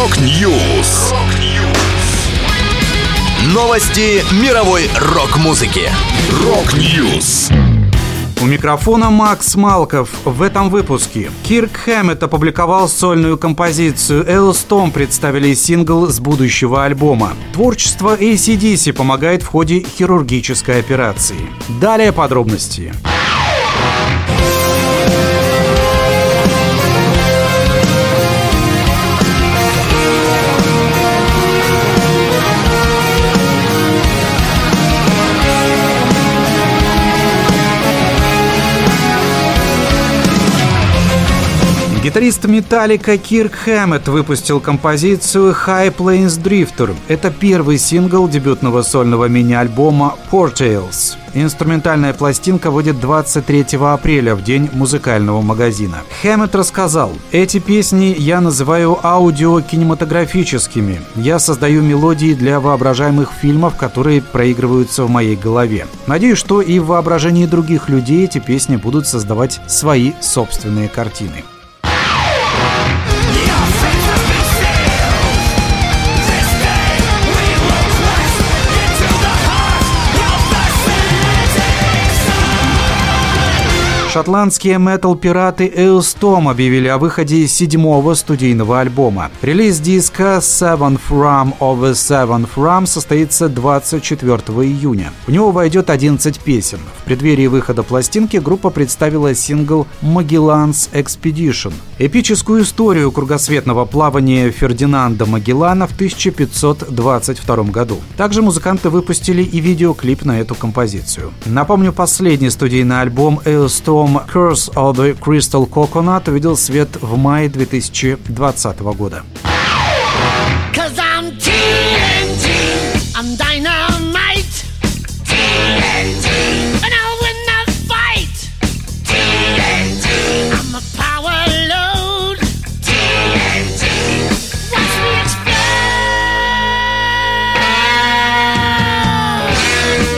Rock News. Новости мировой рок-музыки. Rock News. У микрофона Макс Малков. В этом выпуске Кирк Хэммет опубликовал сольную композицию. Halestorm представили сингл с будущего альбома. Творчество AC/DC помогает в ходе хирургической операции. Далее подробности. Гитарист Металлика Кирк Хэммет выпустил композицию High Plains Drifter. Это первый сингл дебютного сольного мини-альбома Portales. Инструментальная пластинка выйдет 23 апреля, в день музыкального магазина. Хэммет рассказал, «Эти песни я называю аудиокинематографическими. Я создаю мелодии для воображаемых фильмов, которые проигрываются в моей голове. Надеюсь, что и в воображении других людей эти песни будут создавать свои собственные картины». Шотландские метал-пираты Eustom объявили о выходе седьмого студийного альбома. Релиз диска Seventh Ram of the Seventh Ram состоится 24 июня. В него войдет 11 песен. В преддверии выхода пластинки группа представила сингл Magellan's Expedition. Эпическую историю кругосветного плавания Фердинанда Магеллана в 1522 году. Также музыканты выпустили и видеоклип на эту композицию. Напомню, последний студийный альбом Eustom альбом Curse of the Crystal Coconut увидел свет в мае 2020 года.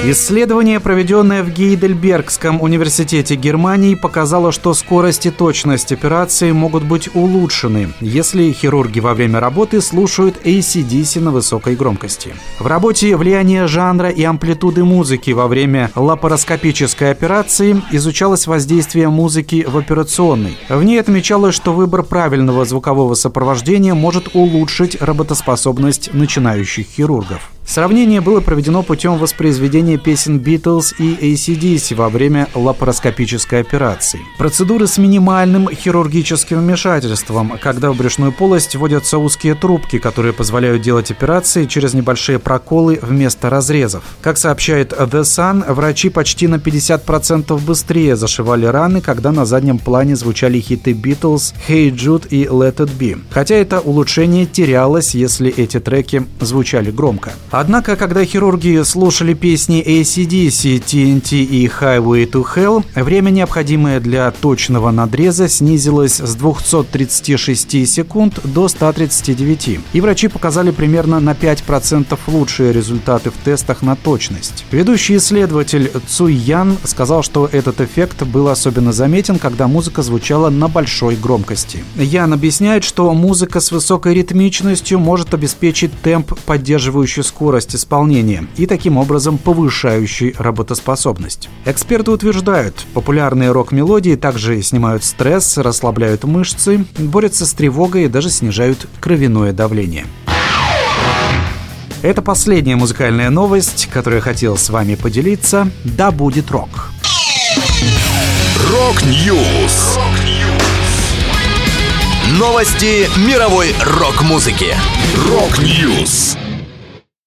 Исследование, проведенное в Гейдельбергском университете Германии, показало, что скорость и точность операции могут быть улучшены, если хирурги во время работы слушают ACDC на высокой громкости. В работе «Влияние жанра и амплитуды музыки во время лапароскопической операции» изучалось воздействие музыки в операционной. В ней отмечалось, что выбор правильного звукового сопровождения может улучшить работоспособность начинающих хирургов. Сравнение было проведено путем воспроизведения песен Beatles и ACDC во время лапароскопической операции. Процедуры с минимальным хирургическим вмешательством, когда в брюшную полость вводятся узкие трубки, которые позволяют делать операции через небольшие проколы вместо разрезов. Как сообщает The Sun, врачи почти на 50% быстрее зашивали раны, когда на заднем плане звучали хиты Beatles, Hey Jude и Let It Be. Хотя это улучшение терялось, если эти треки звучали громко. Однако, когда хирурги слушали песни ACDC, TNT и Highway to Hell, время, необходимое для точного надреза, снизилось с 236 секунд до 139. И врачи показали примерно на 5% лучшие результаты в тестах на точность. Ведущий исследователь Цуй Ян сказал, что этот эффект был особенно заметен, когда музыка звучала на большой громкости. Ян объясняет, что музыка с высокой ритмичностью может обеспечить темп, поддерживающий скорость скорость исполнения и таким образом повышающий работоспособность. Эксперты утверждают, популярные рок-мелодии также снимают стресс, расслабляют мышцы, борются с тревогой и даже снижают кровяное давление. Это последняя музыкальная новость, которую я хотел с вами поделиться. Да будет рок! Рок-Ньюс! Новости мировой рок-музыки. Рок-Ньюс!